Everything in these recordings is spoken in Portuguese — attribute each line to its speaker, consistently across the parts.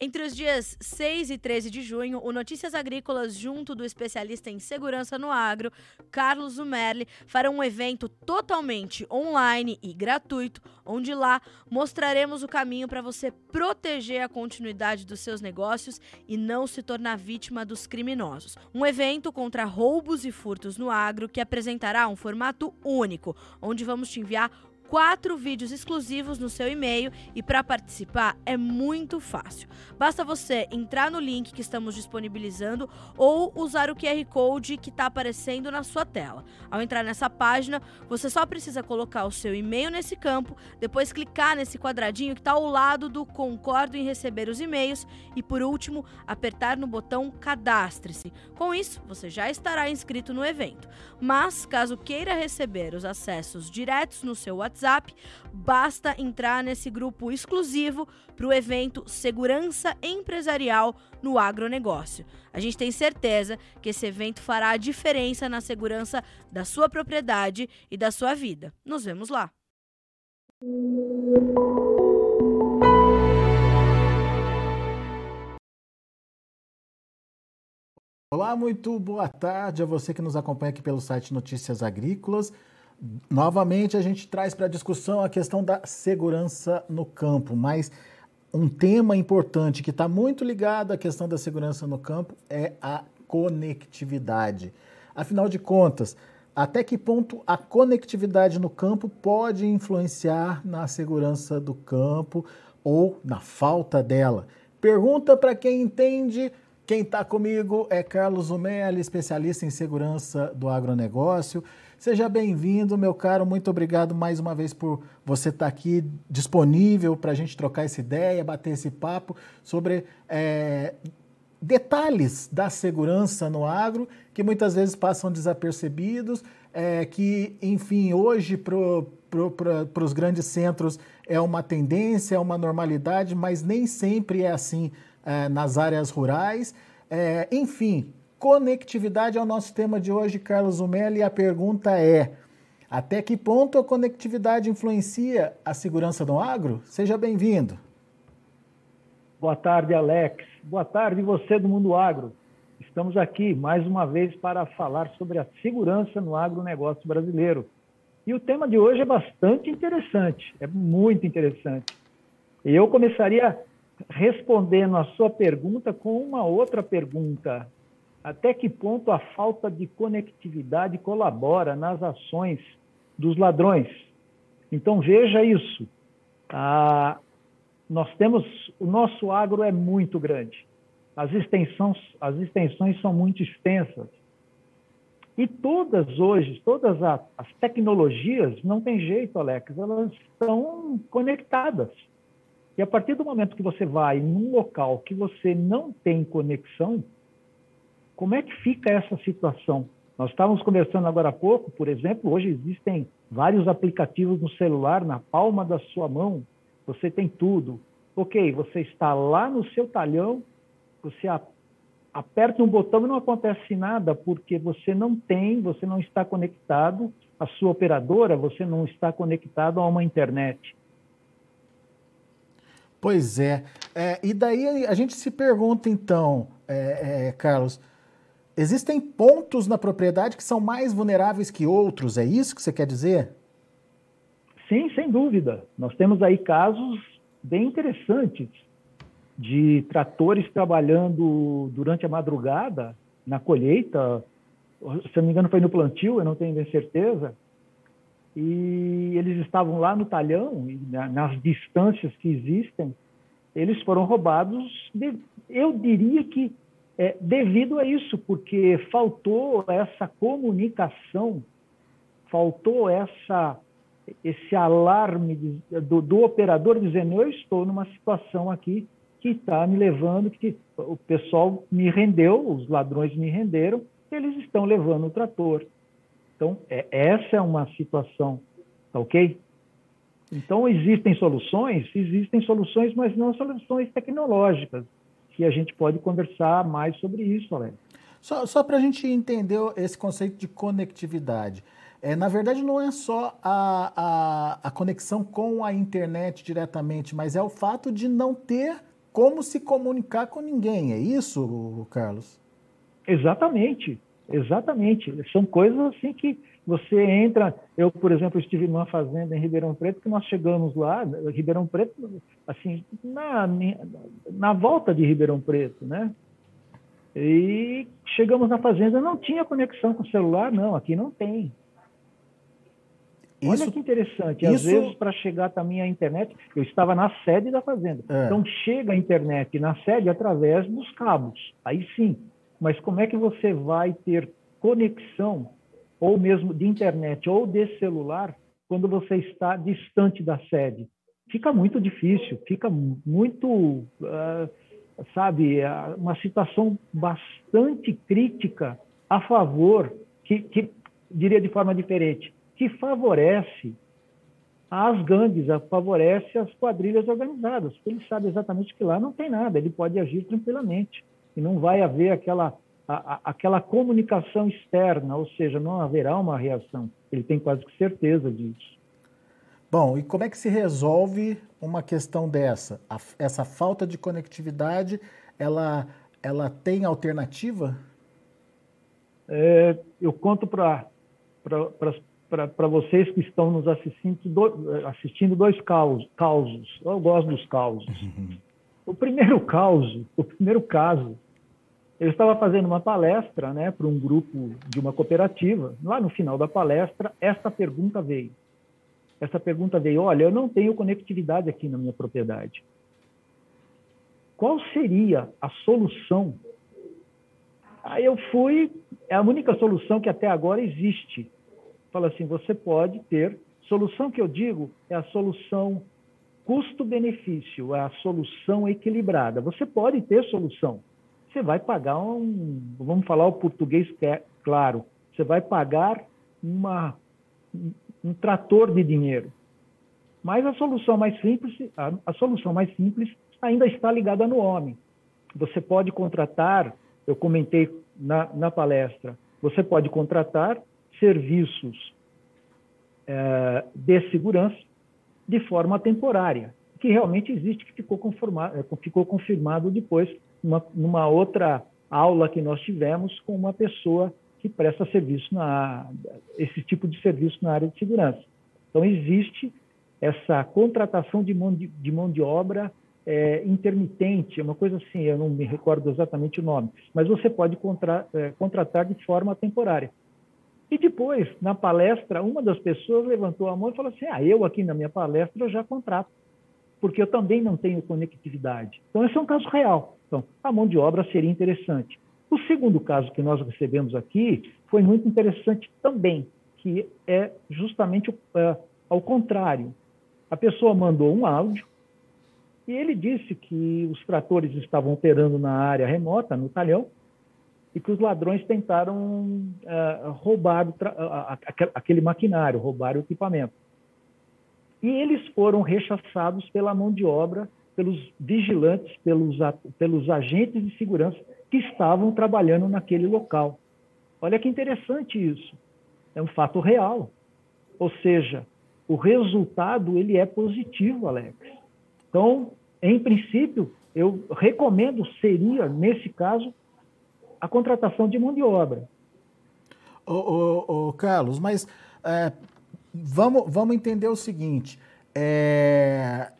Speaker 1: Entre os dias 6 e 13 de junho, o Notícias Agrícolas, junto do especialista em segurança no agro, Carlos Zumerli, fará um evento totalmente online e gratuito, onde lá mostraremos o caminho para você proteger a continuidade dos seus negócios e não se tornar vítima dos criminosos. Um evento contra roubos e furtos no agro que apresentará um formato único, onde vamos te enviar quatro vídeos exclusivos no seu e-mail e para participar é muito fácil. Basta você entrar no link que estamos disponibilizando ou usar o QR Code que está aparecendo na sua tela. Ao entrar nessa página, você só precisa colocar o seu e-mail nesse campo, depois clicar nesse quadradinho que está ao lado do Concordo em receber os e-mails e, por último, apertar no botão Cadastre-se. Com isso, você já estará inscrito no evento. Mas, caso queira receber os acessos diretos no seu WhatsApp, WhatsApp, basta entrar nesse grupo exclusivo para o evento Segurança Empresarial no Agronegócio. A gente tem certeza que esse evento fará a diferença na segurança da sua propriedade e da sua vida. Nos vemos lá!
Speaker 2: Olá, muito boa tarde a você que nos acompanha aqui pelo site Notícias Agrícolas. Novamente, a gente traz para discussão a questão da segurança no campo, mas um tema importante que está muito ligado à questão da segurança no campo é a conectividade. Afinal de contas, até que ponto a conectividade no campo pode influenciar na segurança do campo ou na falta dela? Pergunta para quem entende. Quem está comigo é Carlos Umelli, especialista em segurança do agronegócio. Seja bem-vindo, meu caro. Muito obrigado mais uma vez por você estar aqui disponível para a gente trocar essa ideia, bater esse papo sobre é, detalhes da segurança no agro que muitas vezes passam desapercebidos, é, que, enfim, hoje para pro, os grandes centros é uma tendência, é uma normalidade, mas nem sempre é assim é, nas áreas rurais. É, enfim, Conectividade é o nosso tema de hoje, Carlos Umeli, e a pergunta é: até que ponto a conectividade influencia a segurança do agro? Seja bem-vindo.
Speaker 3: Boa tarde, Alex. Boa tarde, você do Mundo Agro. Estamos aqui mais uma vez para falar sobre a segurança no agronegócio brasileiro. E o tema de hoje é bastante interessante, é muito interessante. Eu começaria respondendo a sua pergunta com uma outra pergunta até que ponto a falta de conectividade colabora nas ações dos ladrões. Então veja isso. Ah, nós temos o nosso agro é muito grande. As extensões, as extensões são muito extensas. E todas hoje, todas as tecnologias, não tem jeito, Alex, elas estão conectadas. E a partir do momento que você vai num local que você não tem conexão, como é que fica essa situação? Nós estávamos conversando agora há pouco, por exemplo, hoje existem vários aplicativos no celular, na palma da sua mão, você tem tudo. Ok, você está lá no seu talhão, você aperta um botão e não acontece nada, porque você não tem, você não está conectado à sua operadora, você não está conectado a uma internet.
Speaker 2: Pois é. é e daí a gente se pergunta, então, é, é, Carlos, existem pontos na propriedade que são mais vulneráveis que outros, é isso que você quer dizer?
Speaker 3: Sim, sem dúvida. Nós temos aí casos bem interessantes de tratores trabalhando durante a madrugada na colheita, se não me engano foi no plantio, eu não tenho certeza, e eles estavam lá no talhão, nas distâncias que existem, eles foram roubados, de, eu diria que é, devido a isso, porque faltou essa comunicação, faltou essa, esse alarme do, do, operador dizendo: eu estou numa situação aqui que está me levando, que o pessoal me rendeu, os ladrões me renderam, eles estão levando o trator. Então, é, essa é uma situação, tá ok? Então, existem soluções? Existem soluções, mas não soluções tecnológicas que a gente pode conversar mais sobre isso, Alex.
Speaker 2: Só, só para a gente entender esse conceito de conectividade. É, na verdade, não é só a, a, a, conexão com a internet diretamente, mas é o fato de não ter como se comunicar com ninguém. É isso, Carlos?
Speaker 3: Exatamente, exatamente. São coisas assim que você entra. Eu, por exemplo, estive numa fazenda em Ribeirão Preto que nós chegamos lá, Ribeirão Preto, assim, na, na volta de Ribeirão Preto, né? E chegamos na fazenda, não tinha conexão com o celular, não, aqui não tem. Isso, Olha que interessante. Às isso... vezes, para chegar também à internet, eu estava na sede da fazenda. É. Então, chega a internet na sede através dos cabos. Aí sim. Mas como é que você vai ter conexão, ou mesmo de internet ou de celular, quando você está distante da sede? Fica muito difícil, fica muito. Uh, sabe, uma situação bastante crítica a favor, que, que diria de forma diferente, que favorece as gangues, favorece as quadrilhas organizadas, porque ele sabe exatamente que lá não tem nada, ele pode agir tranquilamente e não vai haver aquela, a, a, aquela comunicação externa, ou seja, não haverá uma reação. Ele tem quase que certeza disso.
Speaker 2: Bom, e como é que se resolve uma questão dessa? A, essa falta de conectividade, ela, ela tem alternativa?
Speaker 3: É, eu conto para para vocês que estão nos assistindo, do, assistindo dois causos, causos. Eu gosto dos causos. Uhum. O primeiro caso, o primeiro caso, eu estava fazendo uma palestra, né, para um grupo de uma cooperativa. Lá no final da palestra, esta pergunta veio. Essa pergunta veio: olha, eu não tenho conectividade aqui na minha propriedade. Qual seria a solução? Aí eu fui, é a única solução que até agora existe fala assim: você pode ter. Solução que eu digo é a solução custo-benefício, é a solução equilibrada. Você pode ter solução. Você vai pagar um, vamos falar o português é claro, você vai pagar uma, um trator de dinheiro. Mas a solução mais simples, a, a solução mais simples ainda está ligada no homem. Você pode contratar, eu comentei na, na palestra, você pode contratar serviços é, de segurança de forma temporária, que realmente existe, que ficou, é, ficou confirmado depois numa, numa, outra aula que nós tivemos com uma pessoa que presta serviço na esse tipo de serviço na área de segurança. Então existe essa contratação de mão de, de, mão de obra é, intermitente, é uma coisa assim, eu não me recordo exatamente o nome, mas você pode contra, é, contratar de forma temporária. E depois, na palestra, uma das pessoas levantou a mão e falou assim: Ah, eu aqui na minha palestra eu já contrato, porque eu também não tenho conectividade. Então, esse é um caso real. Então, a mão de obra seria interessante. O segundo caso que nós recebemos aqui foi muito interessante também, que é justamente uh, ao contrário. A pessoa mandou um áudio e ele disse que os tratores estavam operando na área remota, no talhão, e que os ladrões tentaram uh, roubar aquele maquinário, roubar o equipamento. E eles foram rechaçados pela mão de obra, pelos vigilantes, pelos, pelos agentes de segurança que estavam trabalhando naquele local. Olha que interessante isso. É um fato real. Ou seja, o resultado ele é positivo, Alex. Então, em princípio, eu recomendo seria nesse caso a contratação de mão de obra.
Speaker 2: Ô, Carlos, mas é, vamos, vamos entender o seguinte: é,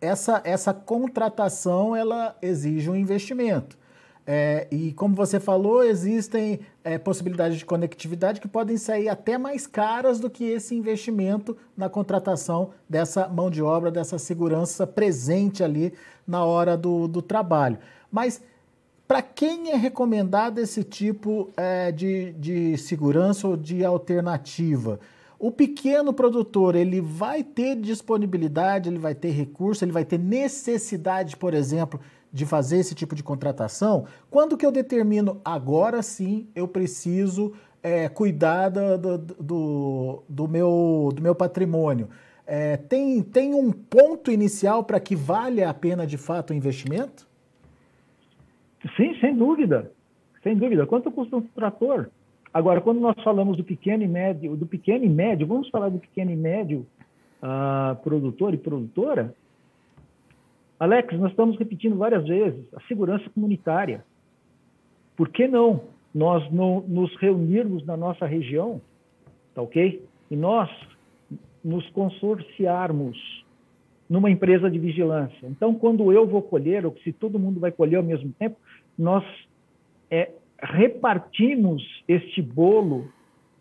Speaker 2: essa, essa contratação ela exige um investimento. É, e como você falou, existem é, possibilidades de conectividade que podem sair até mais caras do que esse investimento na contratação dessa mão de obra, dessa segurança presente ali na hora do, do trabalho. Mas para quem é recomendado esse tipo é, de, de segurança ou de alternativa? O pequeno produtor, ele vai ter disponibilidade, ele vai ter recurso, ele vai ter necessidade, por exemplo, de fazer esse tipo de contratação? Quando que eu determino, agora sim, eu preciso é, cuidar do, do, do, meu, do meu patrimônio? É, tem, tem um ponto inicial para que valha a pena, de fato, o investimento?
Speaker 3: Sim, sem dúvida. Sem dúvida. Quanto custa um trator? Agora, quando nós falamos do pequeno e médio, do pequeno e médio, vamos falar do pequeno e médio uh, produtor e produtora. Alex, nós estamos repetindo várias vezes a segurança comunitária. Por que não nós não nos reunirmos na nossa região, tá ok? E nós nos consorciarmos numa empresa de vigilância. Então, quando eu vou colher, ou se todo mundo vai colher ao mesmo tempo, nós é, repartimos este bolo,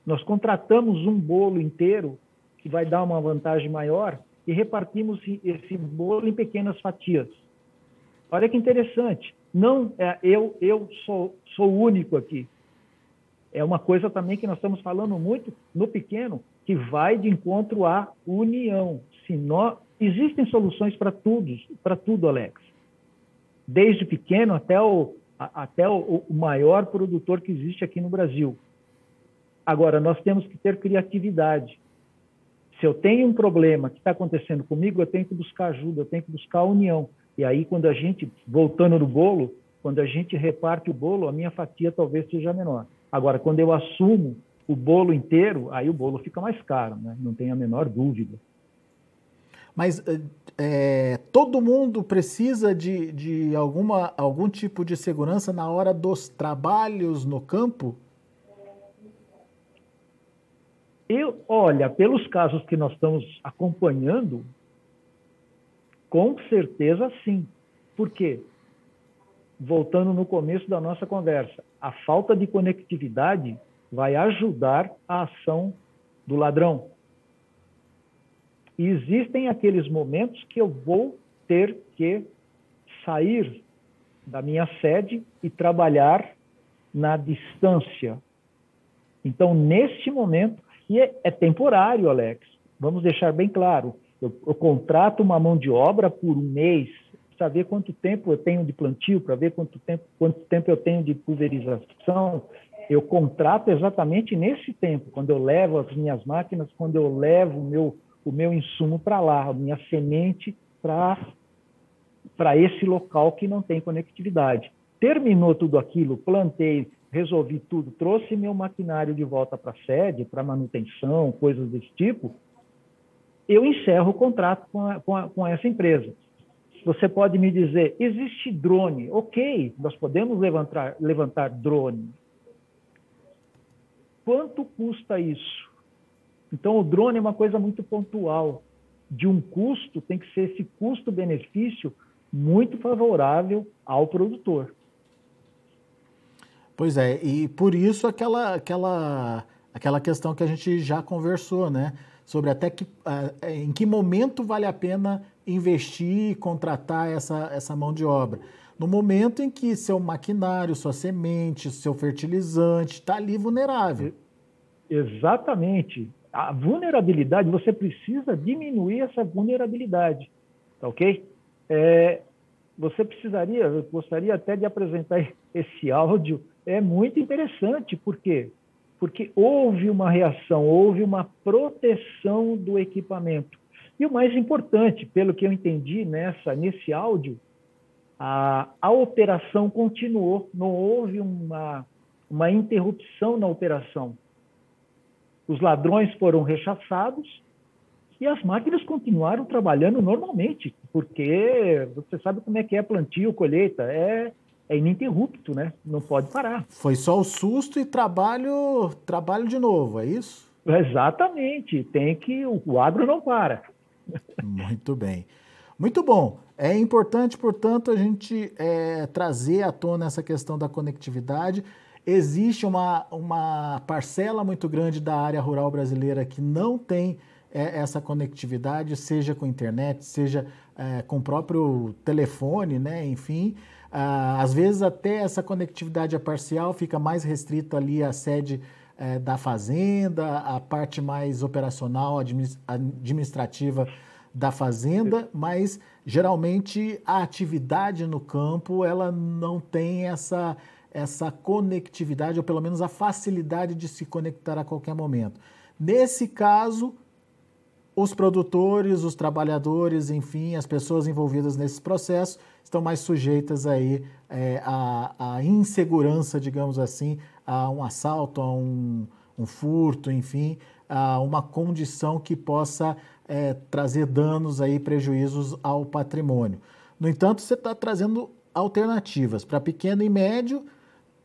Speaker 3: nós contratamos um bolo inteiro que vai dar uma vantagem maior e repartimos esse bolo em pequenas fatias. Olha que interessante. Não é eu eu sou sou único aqui. É uma coisa também que nós estamos falando muito no pequeno, que vai de encontro à união. Se nós, existem soluções para tudo, para tudo, Alex. Desde pequeno até o até o, o maior produtor que existe aqui no Brasil. Agora, nós temos que ter criatividade. Se eu tenho um problema que está acontecendo comigo, eu tenho que buscar ajuda, eu tenho que buscar a união. E aí, quando a gente, voltando no bolo, quando a gente reparte o bolo, a minha fatia talvez seja menor. Agora, quando eu assumo o bolo inteiro, aí o bolo fica mais caro, né? não tem a menor dúvida.
Speaker 2: Mas é, todo mundo precisa de, de alguma, algum tipo de segurança na hora dos trabalhos no campo?
Speaker 3: Eu, olha, pelos casos que nós estamos acompanhando, com certeza sim. Por quê? Voltando no começo da nossa conversa, a falta de conectividade vai ajudar a ação do ladrão. E existem aqueles momentos que eu vou ter que sair da minha sede e trabalhar na distância. Então, neste momento, e é, é temporário, Alex. Vamos deixar bem claro. Eu, eu, contrato uma mão de obra por um mês, para ver quanto tempo eu tenho de plantio, para ver quanto tempo, quanto tempo eu tenho de pulverização. Eu contrato exatamente nesse tempo, quando eu levo as minhas máquinas, quando eu levo o meu, o meu insumo para lá, a minha semente para esse local que não tem conectividade. Terminou tudo aquilo, plantei, resolvi tudo, trouxe meu maquinário de volta para a sede, para manutenção, coisas desse tipo, eu encerro o contrato com, a, com, a, com essa empresa. Você pode me dizer, existe drone? Ok, nós podemos levantar, levantar drone. Quanto custa isso? Então, o drone é uma coisa muito pontual. De um custo, tem que ser esse custo-benefício muito favorável ao produtor.
Speaker 2: Pois é, e por isso aquela, aquela, aquela questão que a gente já conversou, né? Sobre até que, uh, em que momento vale a pena investir e contratar essa, essa mão de obra. No momento em que seu maquinário, sua semente, seu fertilizante está ali vulnerável.
Speaker 3: Exatamente. A vulnerabilidade, você precisa diminuir essa vulnerabilidade, tá ok? É, você precisaria, eu gostaria até de apresentar esse áudio é muito interessante. Por quê? Porque houve uma reação, houve uma proteção do equipamento. E o mais importante, pelo que eu entendi nessa, nesse áudio, a, a operação continuou, não houve uma, uma interrupção na operação. Os ladrões foram rechaçados e as máquinas continuaram trabalhando normalmente, porque você sabe como é que é plantio, colheita, é é ininterrupto, né? Não pode parar.
Speaker 2: Foi só o susto e trabalho, trabalho de novo, é isso?
Speaker 3: Exatamente. Tem que o agro não para.
Speaker 2: Muito bem. Muito bom. É importante, portanto, a gente é, trazer à tona essa questão da conectividade. Existe uma, uma parcela muito grande da área rural brasileira que não tem é, essa conectividade, seja com internet, seja é, com o próprio telefone, né? enfim. Ah, às vezes até essa conectividade é parcial, fica mais restrito ali à sede é, da fazenda, a parte mais operacional, administrativa da fazenda, mas geralmente a atividade no campo ela não tem essa, essa conectividade, ou pelo menos a facilidade de se conectar a qualquer momento. Nesse caso, os produtores, os trabalhadores, enfim, as pessoas envolvidas nesse processo estão mais sujeitas aí é, à, à, insegurança, digamos assim, a um assalto, a um, um furto, enfim, a uma condição que possa é, trazer danos aí, prejuízos ao patrimônio. No entanto, você está trazendo alternativas para pequeno e médio.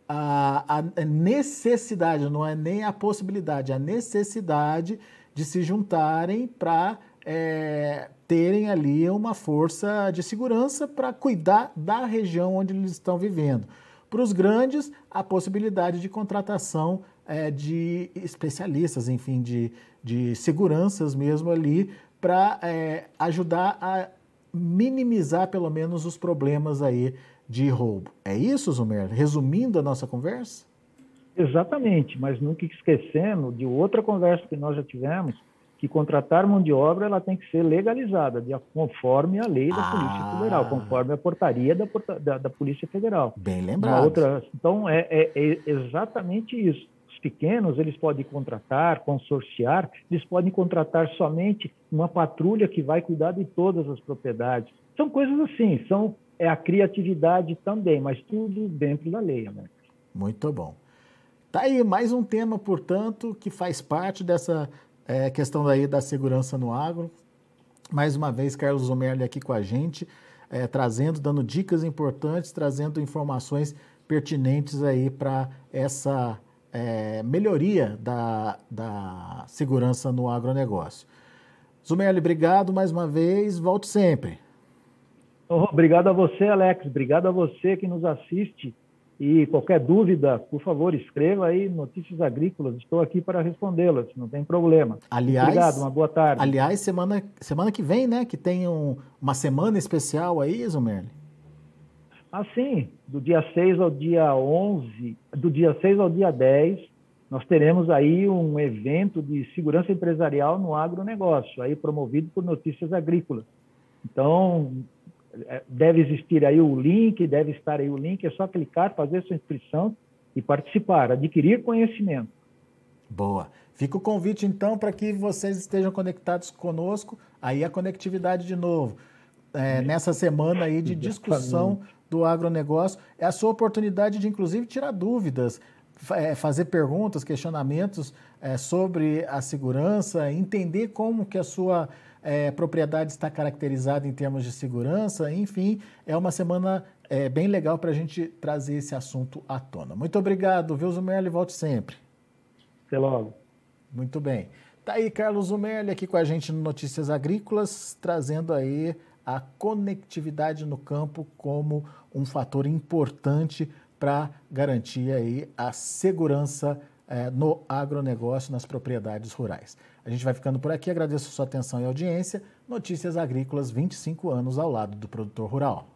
Speaker 2: A, a necessidade, não é nem a possibilidade, a necessidade de se juntarem para é, terem ali uma força de segurança para cuidar da região onde eles estão vivendo. Para os grandes, a possibilidade de contratação é, de especialistas, enfim, de, de seguranças mesmo ali, para é, ajudar a minimizar pelo menos os problemas aí de roubo. É isso, Zumer? Resumindo a nossa conversa?
Speaker 3: Exatamente, mas nunca esquecendo de outra conversa que nós já tivemos, que contratar mão de obra ela tem que ser legalizada, de, conforme a lei da ah, Polícia Federal, conforme a portaria da, da, da Polícia Federal.
Speaker 2: Bem lembrado.
Speaker 3: Outra, então, é, é, é, exatamente isso. Os pequenos, eles podem contratar, consorciar, eles podem contratar somente uma patrulha que vai cuidar de todas as propriedades. São coisas assim, são é a criatividade também, mas tudo dentro da lei, né?
Speaker 2: Muito bom. Tá aí mais um tema, portanto, que faz parte dessa é, questão daí da segurança no agro. Mais uma vez, Carlos Zomerli aqui com a gente, é, trazendo, dando dicas importantes, trazendo informações pertinentes aí para essa é, melhoria da, da segurança no agronegócio. Zumerli, obrigado mais uma vez, volte sempre.
Speaker 3: Oh, obrigado a você, Alex, obrigado a você que nos assiste e qualquer dúvida, por favor, escreva aí Notícias Agrícolas. Estou aqui para respondê-las, não tem problema.
Speaker 2: Aliás,
Speaker 3: Obrigado, uma boa tarde.
Speaker 2: Aliás, semana, semana que vem, né? Que tem um, uma semana especial aí, Zumerli?
Speaker 3: Ah, sim. Do dia 6 ao dia 11, do dia 6 ao dia 10, nós teremos aí um evento de segurança empresarial no agronegócio, aí promovido por Notícias Agrícolas. Então, deve existir aí o link, deve estar aí o link, é só clicar, fazer sua inscrição e participar, adquirir conhecimento.
Speaker 2: Boa. Fica o convite então para que vocês estejam conectados conosco, aí a conectividade de novo. É, nessa semana aí de discussão do agronegócio, é a sua oportunidade de inclusive tirar dúvidas, é, fazer perguntas, questionamentos é, sobre a segurança, entender como que a sua é, propriedade está caracterizada em termos de segurança, enfim, é uma semana é, bem legal para a gente trazer esse assunto à tona. Muito obrigado, viu, Zumerli? Volte sempre.
Speaker 3: Até logo.
Speaker 2: Muito bem. Tá aí Carlos Zumerli aqui com a gente no Notícias Agrícolas, trazendo aí a conectividade no campo como um fator importante para garantir aí a segurança é, no agronegócio, nas propriedades rurais. A gente vai ficando por aqui, agradeço a sua atenção e audiência. Notícias Agrícolas, 25 anos ao lado do produtor rural.